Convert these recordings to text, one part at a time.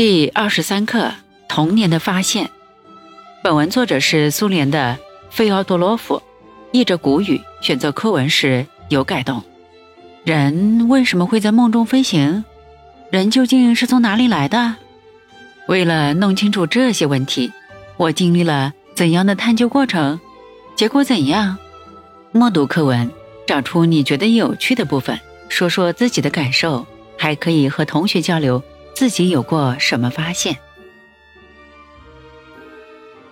第二十三课：童年的发现。本文作者是苏联的费奥多洛夫，译者古语，选择课文时有改动。人为什么会在梦中飞行？人究竟是从哪里来的？为了弄清楚这些问题，我经历了怎样的探究过程？结果怎样？默读课文，找出你觉得有趣的部分，说说自己的感受，还可以和同学交流。自己有过什么发现？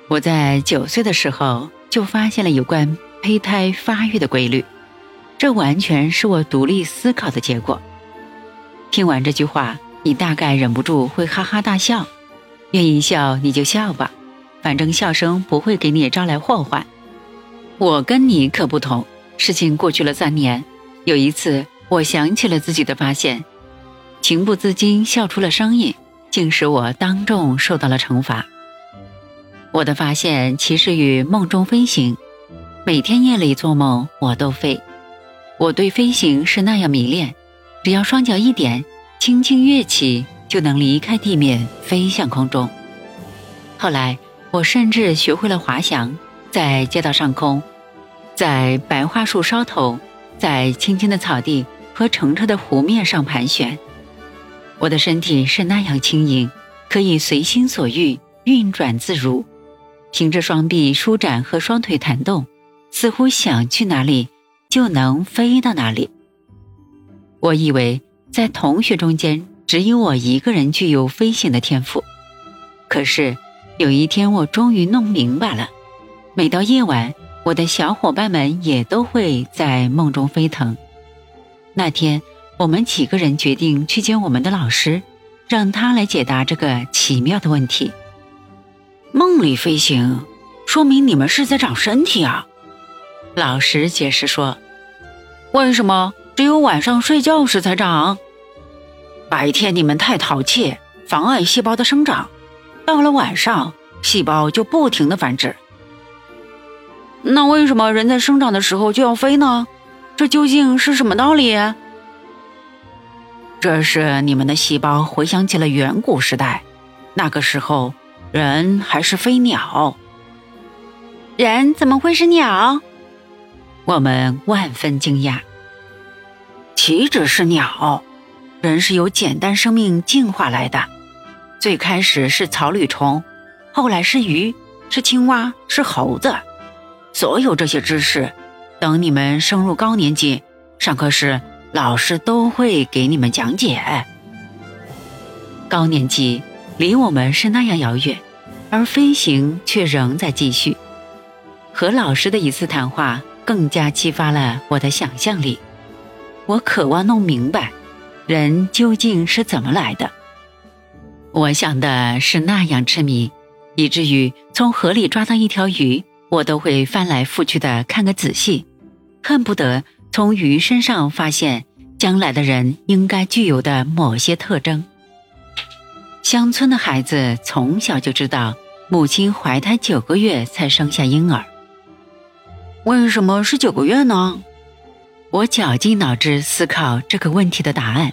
我在九岁的时候就发现了有关胚胎发育的规律，这完全是我独立思考的结果。听完这句话，你大概忍不住会哈哈大笑。愿意笑你就笑吧，反正笑声不会给你招来祸患。我跟你可不同，事情过去了三年，有一次我想起了自己的发现。情不自禁笑出了声音，竟使我当众受到了惩罚。我的发现其实与梦中飞行，每天夜里做梦我都飞。我对飞行是那样迷恋，只要双脚一点，轻轻跃起，就能离开地面飞向空中。后来我甚至学会了滑翔，在街道上空，在白桦树梢头，在青青的草地和澄澈的湖面上盘旋。我的身体是那样轻盈，可以随心所欲运转自如，凭着双臂舒展和双腿弹动，似乎想去哪里就能飞到哪里。我以为在同学中间只有我一个人具有飞行的天赋，可是有一天我终于弄明白了，每到夜晚，我的小伙伴们也都会在梦中飞腾。那天。我们几个人决定去见我们的老师，让他来解答这个奇妙的问题。梦里飞行，说明你们是在长身体啊！老师解释说：“为什么只有晚上睡觉时才长？白天你们太淘气，妨碍细胞的生长，到了晚上，细胞就不停的繁殖。那为什么人在生长的时候就要飞呢？这究竟是什么道理？”这是你们的细胞回想起了远古时代，那个时候人还是飞鸟。人怎么会是鸟？我们万分惊讶。岂止是鸟，人是由简单生命进化来的。最开始是草履虫，后来是鱼，是青蛙，是猴子。所有这些知识，等你们升入高年级，上课时。老师都会给你们讲解。高年级离我们是那样遥远，而飞行却仍在继续。和老师的一次谈话更加激发了我的想象力。我渴望弄明白，人究竟是怎么来的。我想的是那样痴迷，以至于从河里抓到一条鱼，我都会翻来覆去的看个仔细，恨不得。从鱼身上发现将来的人应该具有的某些特征。乡村的孩子从小就知道母亲怀胎九个月才生下婴儿。为什么是九个月呢？我绞尽脑汁思考这个问题的答案，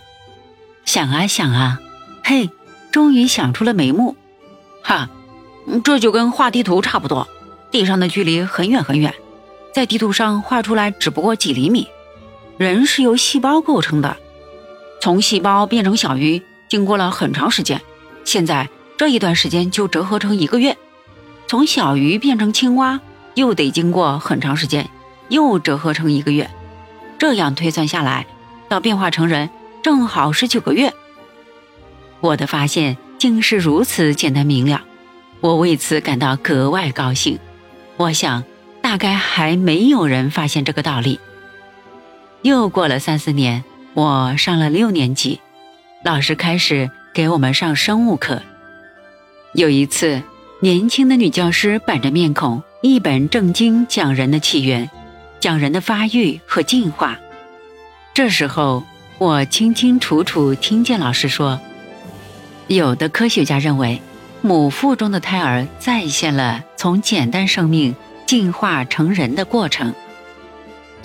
想啊想啊，嘿，终于想出了眉目。哈，这就跟画地图差不多，地上的距离很远很远。在地图上画出来只不过几厘米。人是由细胞构成的，从细胞变成小鱼经过了很长时间，现在这一段时间就折合成一个月。从小鱼变成青蛙又得经过很长时间，又折合成一个月。这样推算下来，到变化成人正好是九个月。我的发现竟是如此简单明了，我为此感到格外高兴。我想。大概还没有人发现这个道理。又过了三四年，我上了六年级，老师开始给我们上生物课。有一次，年轻的女教师板着面孔，一本正经讲人的起源，讲人的发育和进化。这时候，我清清楚楚听见老师说：“有的科学家认为，母腹中的胎儿再现了从简单生命。”进化成人的过程。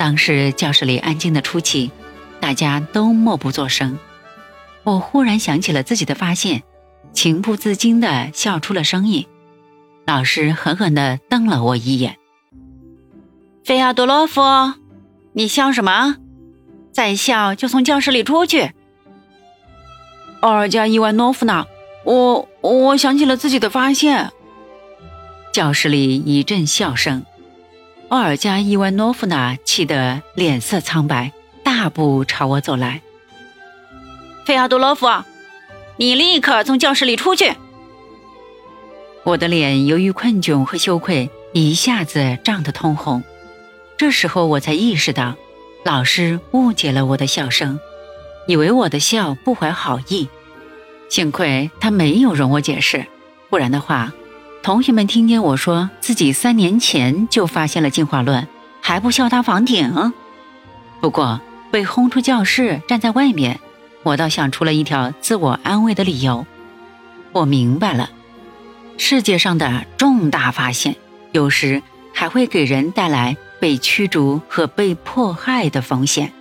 当时教室里安静的出奇，大家都默不作声。我忽然想起了自己的发现，情不自禁地笑出了声音。老师狠狠地瞪了我一眼：“菲亚多洛夫，你笑什么？再笑就从教室里出去。”奥尔加伊万诺夫娜，我我想起了自己的发现。教室里一阵笑声。奥尔加伊万诺夫娜气得脸色苍白，大步朝我走来。费亚多洛夫，你立刻从教室里出去！我的脸由于困窘和羞愧，一下子涨得通红。这时候我才意识到，老师误解了我的笑声，以为我的笑不怀好意。幸亏他没有容我解释，不然的话。同学们听见我说自己三年前就发现了进化论，还不笑他房顶。不过被轰出教室，站在外面，我倒想出了一条自我安慰的理由。我明白了，世界上的重大发现，有时还会给人带来被驱逐和被迫害的风险。